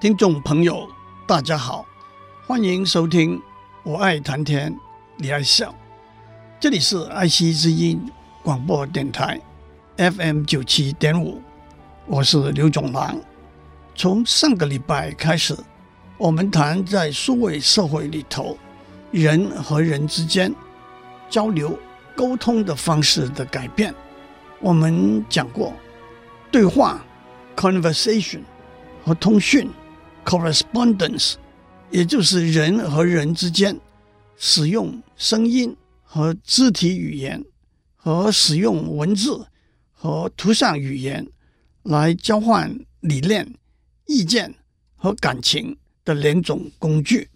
听众朋友，大家好，欢迎收听《我爱谈天，你爱笑》。这里是爱惜之音广播电台 FM 九七点五，我是刘总郎。从上个礼拜开始，我们谈在数位社会里头，人和人之间交流沟通的方式的改变。我们讲过对话 （conversation） 和通讯。Correspondence，也就是人和人之间使用声音和肢体语言，和使用文字和图像语言来交换理念、意见和感情的两种工具。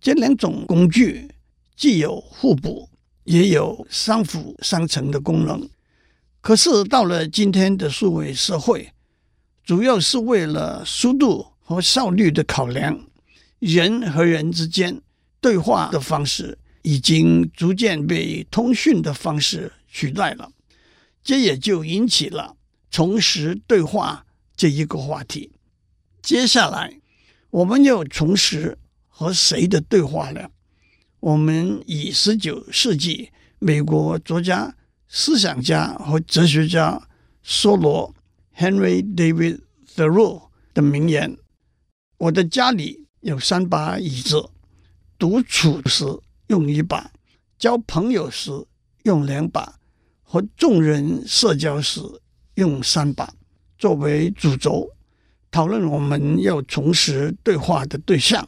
这两种工具既有互补，也有相辅相成的功能。可是到了今天的数位社会，主要是为了速度。和效率的考量，人和人之间对话的方式已经逐渐被通讯的方式取代了，这也就引起了重拾对话这一个话题。接下来，我们要重拾和谁的对话呢？我们以十九世纪美国作家、思想家和哲学家梭罗 （Henry David Thoreau） 的名言。我的家里有三把椅子，独处时用一把，交朋友时用两把，和众人社交时用三把，作为主轴，讨论我们要重拾对话的对象。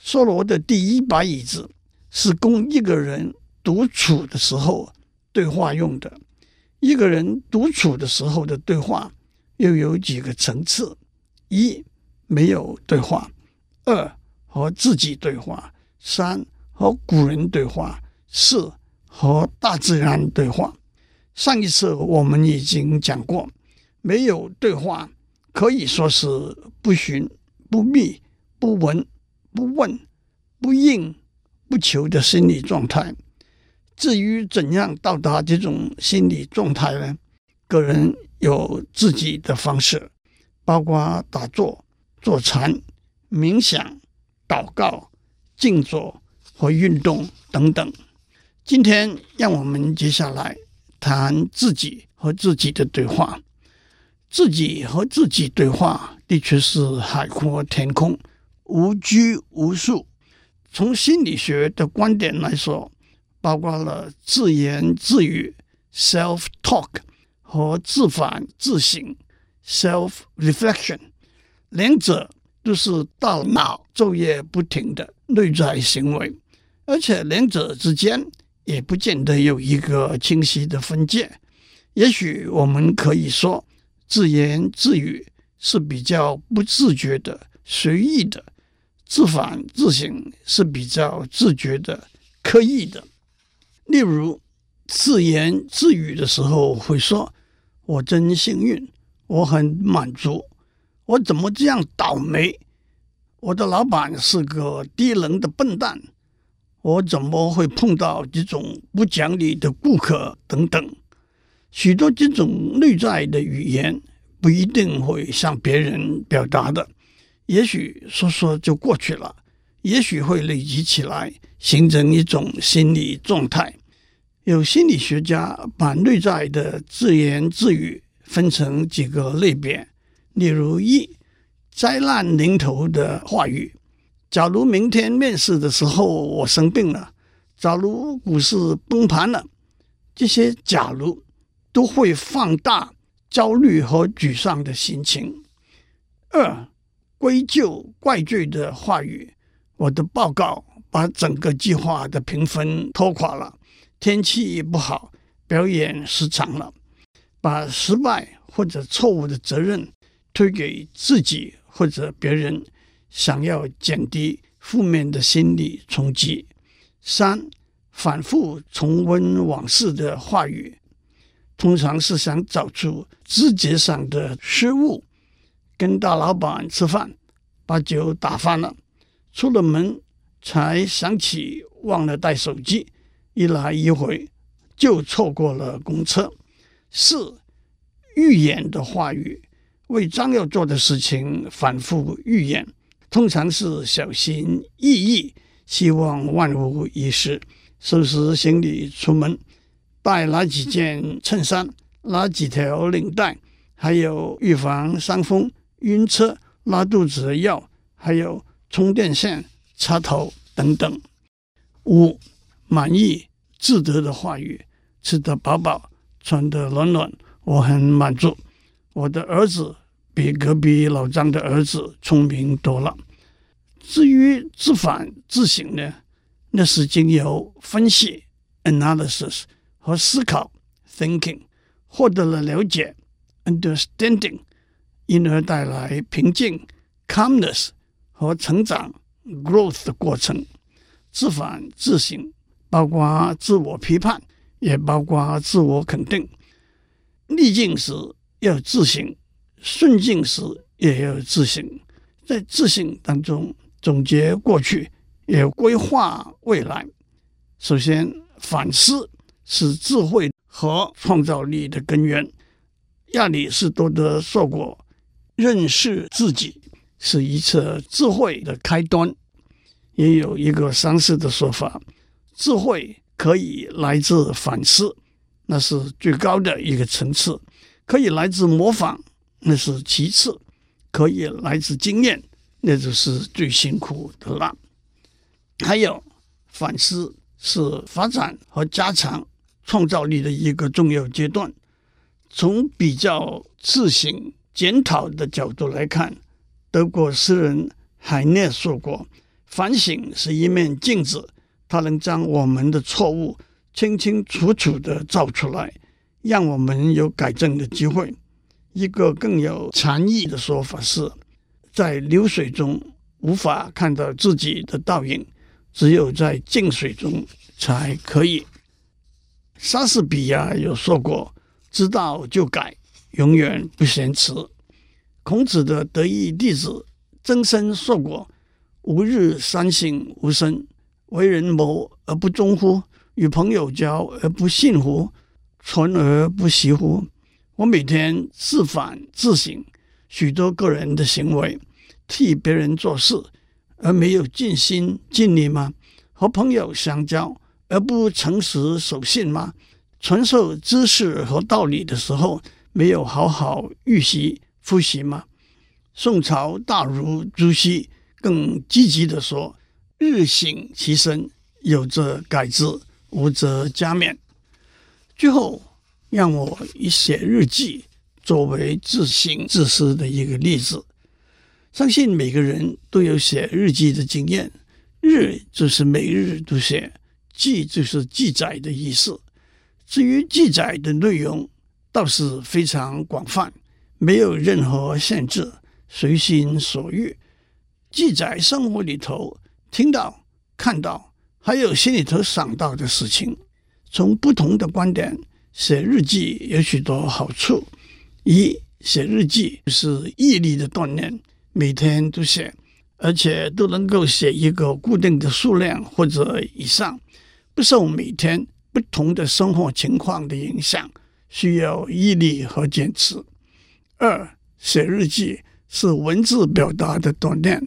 梭罗的第一把椅子是供一个人独处的时候对话用的。一个人独处的时候的对话又有几个层次：一。没有对话，二和自己对话，三和古人对话，四和大自然对话。上一次我们已经讲过，没有对话可以说是不寻、不觅、不闻、不问、不应、不求的心理状态。至于怎样到达这种心理状态呢？个人有自己的方式，包括打坐。坐禅、冥想、祷告、静坐和运动等等。今天，让我们接下来谈自己和自己的对话。自己和自己对话，的确是海阔天空、无拘无束。从心理学的观点来说，包括了自言自语 （self-talk） 和自反自省 （self-reflection）。两者都是大脑昼夜不停的内在行为，而且两者之间也不见得有一个清晰的分界。也许我们可以说，自言自语是比较不自觉的、随意的；自反自省是比较自觉的、刻意的。例如，自言自语的时候会说：“我真幸运，我很满足。”我怎么这样倒霉？我的老板是个低能的笨蛋，我怎么会碰到这种不讲理的顾客？等等，许多这种内在的语言不一定会向别人表达的，也许说说就过去了，也许会累积起来，形成一种心理状态。有心理学家把内在的自言自语分成几个类别。例如一灾难临头的话语，假如明天面试的时候我生病了，假如股市崩盘了，这些假如都会放大焦虑和沮丧的心情。二归咎怪罪的话语，我的报告把整个计划的评分拖垮了，天气也不好，表演失常了，把失败或者错误的责任。推给自己或者别人，想要减低负面的心理冲击。三、反复重温往事的话语，通常是想找出枝节上的失误。跟大老板吃饭，把酒打翻了，出了门才想起忘了带手机，一来一回就错过了公车。四、预言的话语，为将要做的事情反复预言，通常是小心翼翼。希望万无一失，收拾行李出门，带哪几件衬衫，哪几条领带，还有预防伤风、晕车、拉肚子的药，还有充电线、插头等等。五、满意、自得的话语，吃得饱饱，穿得暖暖，我很满足。我的儿子比隔壁老张的儿子聪明多了。至于自反自省呢，那是经由分析 （analysis） 和思考 （thinking） 获得了了解 （understanding），因而带来平静 （calmness） 和成长 （growth） 的过程。自反自省包括自我批判，也包括自我肯定。逆境时要自省，顺境时也要自省。在自省当中，总结过去，也规划未来。首先，反思是智慧和创造力的根源。亚里士多德说过：“认识自己是一切智慧的开端。”也有一个相似的说法：“智慧可以来自反思，那是最高的一个层次；可以来自模仿，那是其次；可以来自经验。”那就是最辛苦的了。还有，反思是发展和加强创造力的一个重要阶段。从比较自省检讨的角度来看，德国诗人海涅说过：“反省是一面镜子，它能将我们的错误清清楚楚地照出来，让我们有改正的机会。”一个更有禅意的说法是。在流水中无法看到自己的倒影，只有在静水中才可以。莎士比亚有说过：“知道就改，永远不嫌迟。”孔子的得意弟子曾参说过：“吾日三省吾身：为人谋而不忠乎？与朋友交而不信乎？存而不习乎？”我每天自反自省。许多个人的行为，替别人做事而没有尽心尽力吗？和朋友相交而不诚实守信吗？传授知识和道理的时候，没有好好预习复习吗？宋朝大儒朱熹更积极地说：“日省其身，有则改之，无则加勉。”最后，让我以写日记。作为自省自思的一个例子，相信每个人都有写日记的经验。日就是每日都写，记就是记载的意思。至于记载的内容，倒是非常广泛，没有任何限制，随心所欲。记载生活里头听到、看到，还有心里头想到的事情。从不同的观点写日记，有许多好处。一写日记是毅力的锻炼，每天都写，而且都能够写一个固定的数量或者以上，不受每天不同的生活情况的影响，需要毅力和坚持。二写日记是文字表达的锻炼，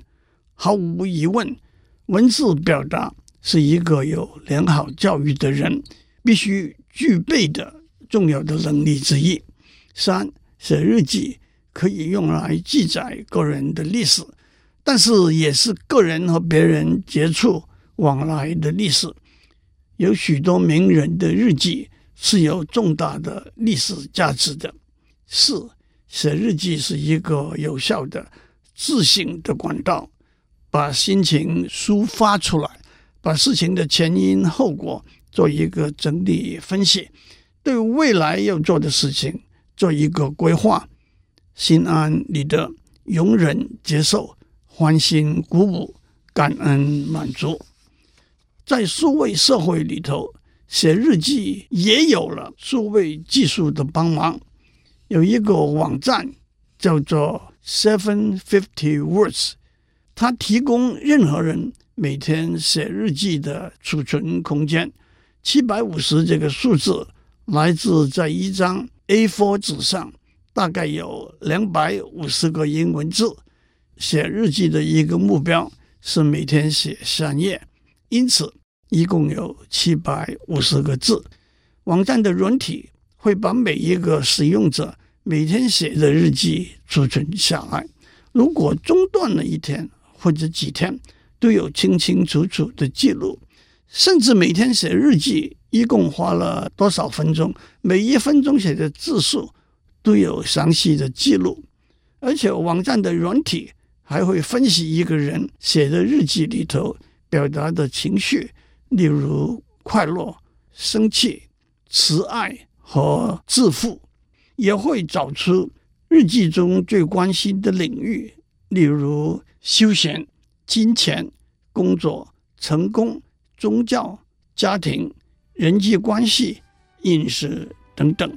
毫无疑问，文字表达是一个有良好教育的人必须具备的重要的能力之一。三写日记可以用来记载个人的历史，但是也是个人和别人接触往来的历史。有许多名人的日记是有重大的历史价值的。四，写日记是一个有效的自省的管道，把心情抒发出来，把事情的前因后果做一个整理分析，对未来要做的事情。做一个规划，心安理得、容忍接受、欢欣鼓舞、感恩满足。在数位社会里头，写日记也有了数位技术的帮忙。有一个网站叫做 Seven Fifty Words，它提供任何人每天写日记的储存空间。七百五十这个数字来自在一张 A4 纸上。大概有两百五十个英文字。写日记的一个目标是每天写三页，因此一共有七百五十个字。网站的软体会把每一个使用者每天写的日记储存下来。如果中断了一天或者几天，都有清清楚楚的记录。甚至每天写日记一共花了多少分钟，每一分钟写的字数。都有详细的记录，而且网站的软体还会分析一个人写的日记里头表达的情绪，例如快乐、生气、慈爱和自负，也会找出日记中最关心的领域，例如休闲、金钱、工作、成功、宗教、家庭、人际关系、饮食等等。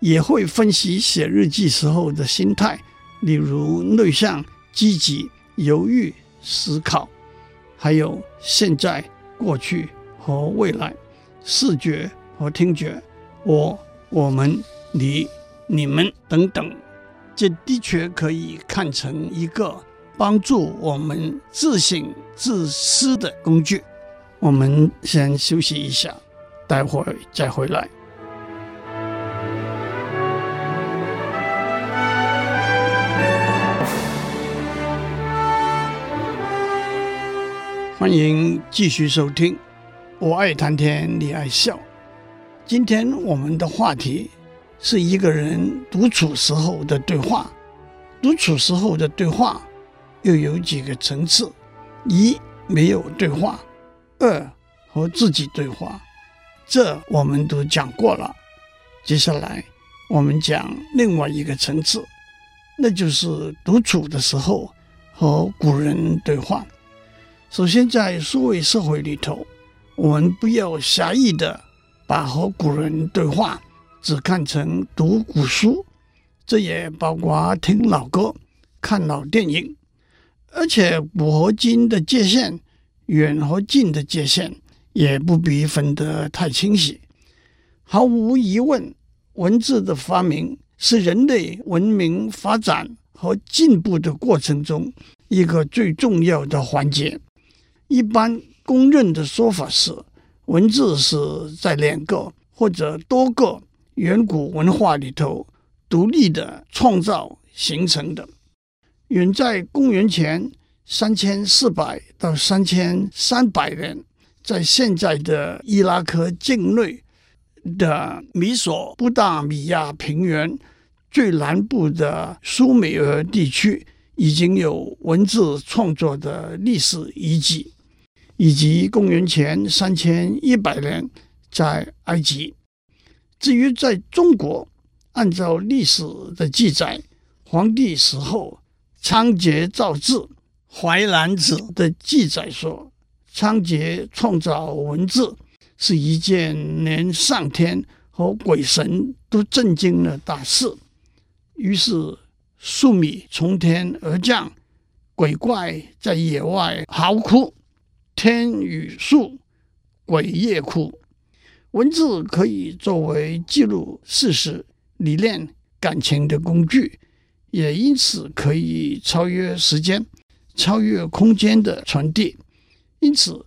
也会分析写日记时候的心态，例如内向、积极、犹豫、思考，还有现在、过去和未来，视觉和听觉，我、我们、你、你们等等。这的确可以看成一个帮助我们自省自思的工具。我们先休息一下，待会儿再回来。欢迎继续收听，我爱谈天，你爱笑。今天我们的话题是一个人独处时候的对话。独处时候的对话又有几个层次：一、没有对话；二、和自己对话。这我们都讲过了。接下来我们讲另外一个层次，那就是独处的时候和古人对话。首先，在数位社会里头，我们不要狭义的把和古人对话只看成读古书，这也包括听老歌、看老电影，而且古和今的界限、远和近的界限也不必分得太清晰。毫无疑问，文字的发明是人类文明发展和进步的过程中一个最重要的环节。一般公认的说法是，文字是在两个或者多个远古文化里头独立的创造形成的。远在公元前三千四百到三千三百年，在现在的伊拉克境内的米索不达米亚平原最南部的苏美尔地区，已经有文字创作的历史遗迹。以及公元前三千一百年在埃及。至于在中国，按照历史的记载，黄帝死后，仓颉造字，《淮南子》的记载说，仓颉创造文字是一件连上天和鬼神都震惊的大事。于是粟米从天而降，鬼怪在野外嚎哭。天雨粟，鬼夜哭。文字可以作为记录事实、理念、感情的工具，也因此可以超越时间、超越空间的传递。因此，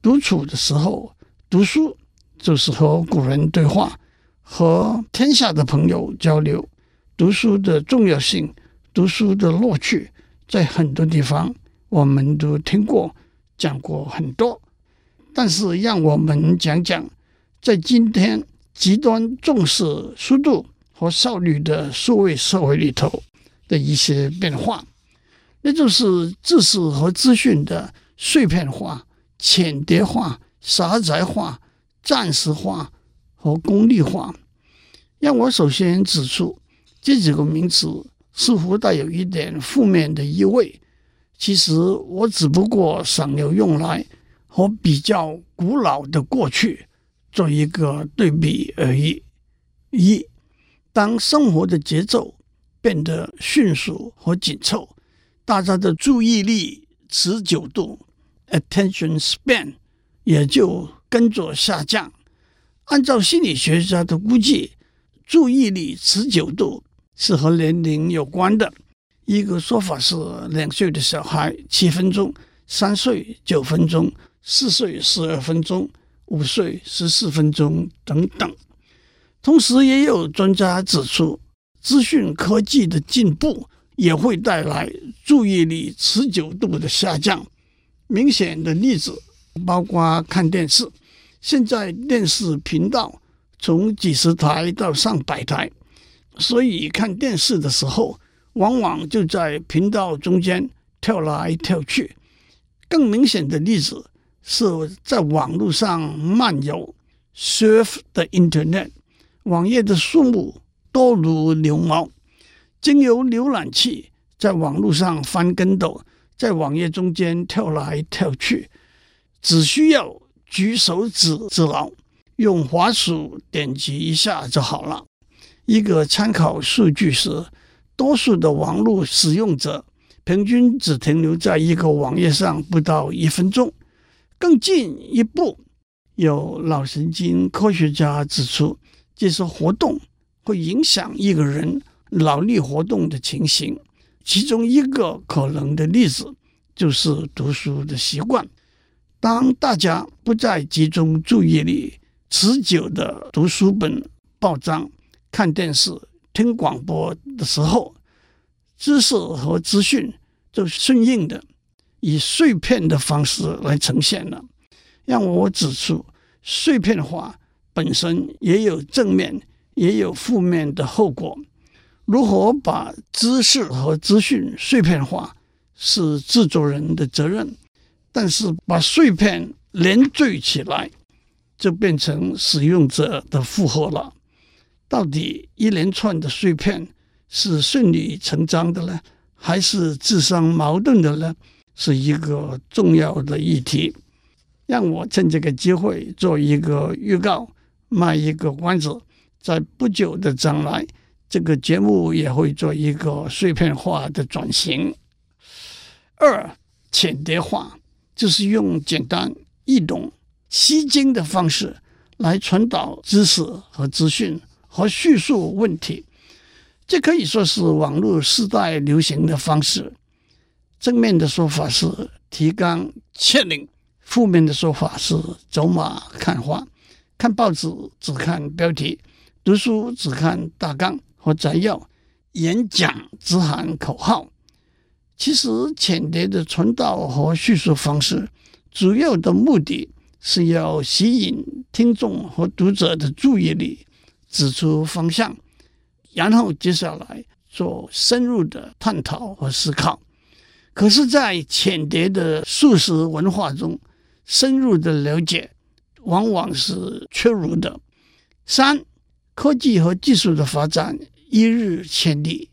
独处的时候读书，就是和古人对话，和天下的朋友交流。读书的重要性，读书的乐趣，在很多地方我们都听过。讲过很多，但是让我们讲讲，在今天极端重视速度和效率的数位社会里头的一些变化，那就是知识和资讯的碎片化、浅叠化、狭窄化、暂时化和功利化。让我首先指出，这几个名词似乎带有一点负面的意味。其实我只不过想要用来和比较古老的过去做一个对比而已。一，当生活的节奏变得迅速和紧凑，大家的注意力持久度 （attention span） 也就跟着下降。按照心理学家的估计，注意力持久度是和年龄有关的。一个说法是，两岁的小孩七分钟，三岁九分钟，四岁十二分钟，五岁十四分钟等等。同时，也有专家指出，资讯科技的进步也会带来注意力持久度的下降。明显的例子包括看电视。现在电视频道从几十台到上百台，所以看电视的时候，往往就在频道中间跳来跳去。更明显的例子是在网络上漫游 （surf the internet），网页的数目多如牛毛，经由浏览器在网络上翻跟斗，在网页中间跳来跳去，只需要。举手指之劳，用滑鼠点击一下就好了。一个参考数据是，多数的网络使用者平均只停留在一个网页上不到一分钟。更进一步，有脑神经科学家指出，这些活动会影响一个人脑力活动的情形。其中一个可能的例子就是读书的习惯。当大家不再集中注意力，持久的读书本、报章、看电视、听广播的时候，知识和资讯就顺应的以碎片的方式来呈现了。让我指出，碎片化本身也有正面，也有负面的后果。如何把知识和资讯碎片化，是制作人的责任。但是把碎片连缀起来，就变成使用者的负荷了。到底一连串的碎片是顺理成章的呢，还是自相矛盾的呢？是一个重要的议题。让我趁这个机会做一个预告，卖一个关子。在不久的将来，这个节目也会做一个碎片化的转型。二，浅碟化。就是用简单易懂、吸睛的方式来传导知识和资讯和叙述问题，这可以说是网络时代流行的方式。正面的说法是提纲挈领，负面的说法是走马看花。看报纸只看标题，读书只看大纲和摘要，演讲只喊口号。其实，浅碟的传导和叙述方式，主要的目的是要吸引听众和读者的注意力，指出方向，然后接下来做深入的探讨和思考。可是，在浅碟的素食文化中，深入的了解往往是缺如的。三，科技和技术的发展一日千里，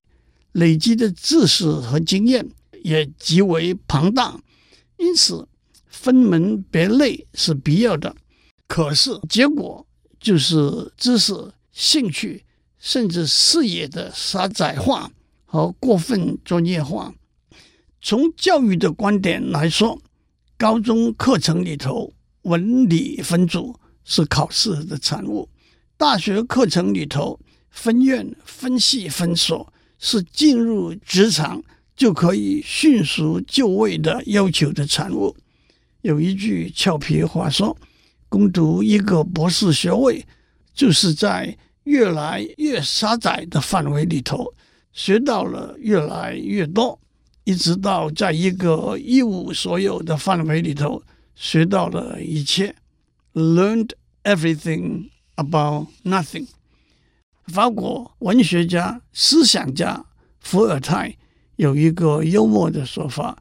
累积的知识和经验。也极为庞大，因此分门别类是必要的。可是结果就是知识、兴趣甚至视野的狭窄化和过分专业化。从教育的观点来说，高中课程里头文理分组是考试的产物；大学课程里头分院、分系、分所是进入职场。就可以迅速就位的要求的产物。有一句俏皮话说：“攻读一个博士学位，就是在越来越狭窄的范围里头学到了越来越多，一直到在一个一无所有的范围里头学到了一切。” Learned everything about nothing。法国文学家、思想家伏尔泰。有一个幽默的说法，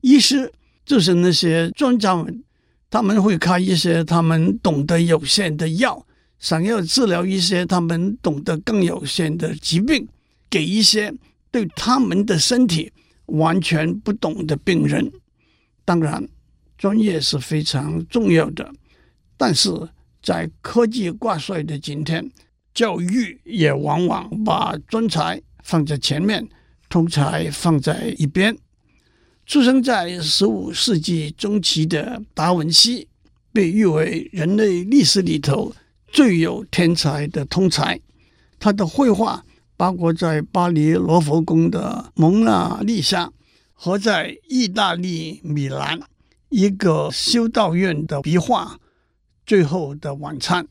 医师就是那些专家们，他们会开一些他们懂得有限的药，想要治疗一些他们懂得更有限的疾病，给一些对他们的身体完全不懂的病人。当然，专业是非常重要的，但是在科技挂帅的今天，教育也往往把专才放在前面，通才放在一边。出生在十五世纪中期的达文西，被誉为人类历史里头最有天才的通才。他的绘画，包括在巴黎罗浮宫的《蒙娜丽莎》和在意大利米兰一个修道院的壁画《最后的晚餐》。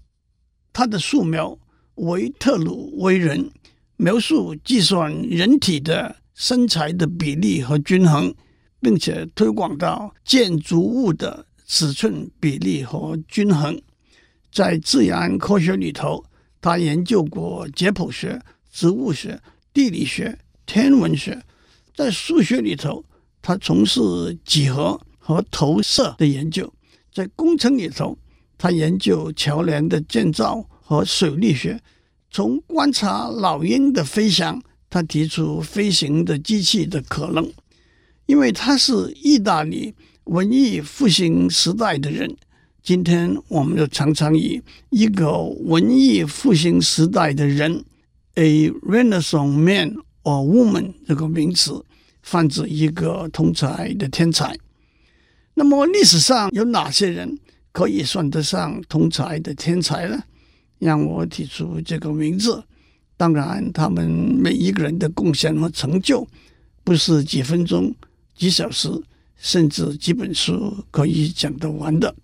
他的素描《维特鲁威人》描述计算人体的身材的比例和均衡。并且推广到建筑物的尺寸比例和均衡。在自然科学里头，他研究过解剖学、植物学、地理学、天文学。在数学里头，他从事几何和投射的研究。在工程里头，他研究桥梁的建造和水力学。从观察老鹰的飞翔，他提出飞行的机器的可能。因为他是意大利文艺复兴时代的人，今天我们就常常以一个文艺复兴时代的人 （a Renaissance man or woman） 这个名词，泛指一个通才的天才。那么历史上有哪些人可以算得上通才的天才呢？让我提出这个名字。当然，他们每一个人的贡献和成就，不是几分钟。几小时，甚至几本书可以讲得完的，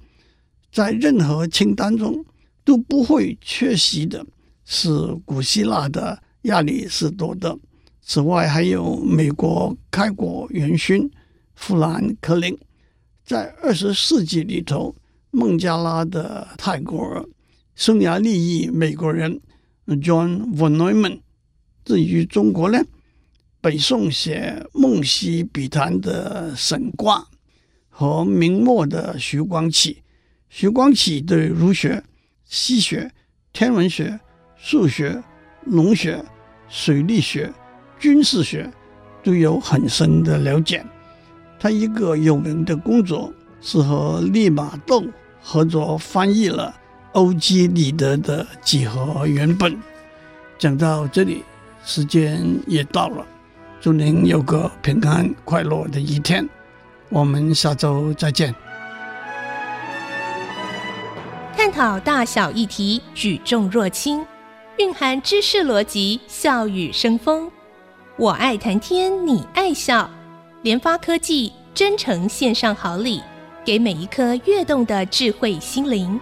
在任何清单中都不会缺席的是古希腊的亚里士多德。此外，还有美国开国元勋富兰克林。在二十世纪里头，孟加拉的泰戈尔，匈牙利裔美国人 John von Neumann。至于中国呢？北宋写《梦溪笔谈》的沈括和明末的徐光启，徐光启对儒学、西学、天文学、数学、农学、水利学、军事学都有很深的了解。他一个有名的工作是和利玛窦合作翻译了欧几里得的几何原本。讲到这里，时间也到了。祝您有个平安快乐的一天，我们下周再见。探讨大小议题，举重若轻，蕴含知识逻辑，笑语生风。我爱谈天，你爱笑。联发科技真诚献上好礼，给每一颗跃动的智慧心灵。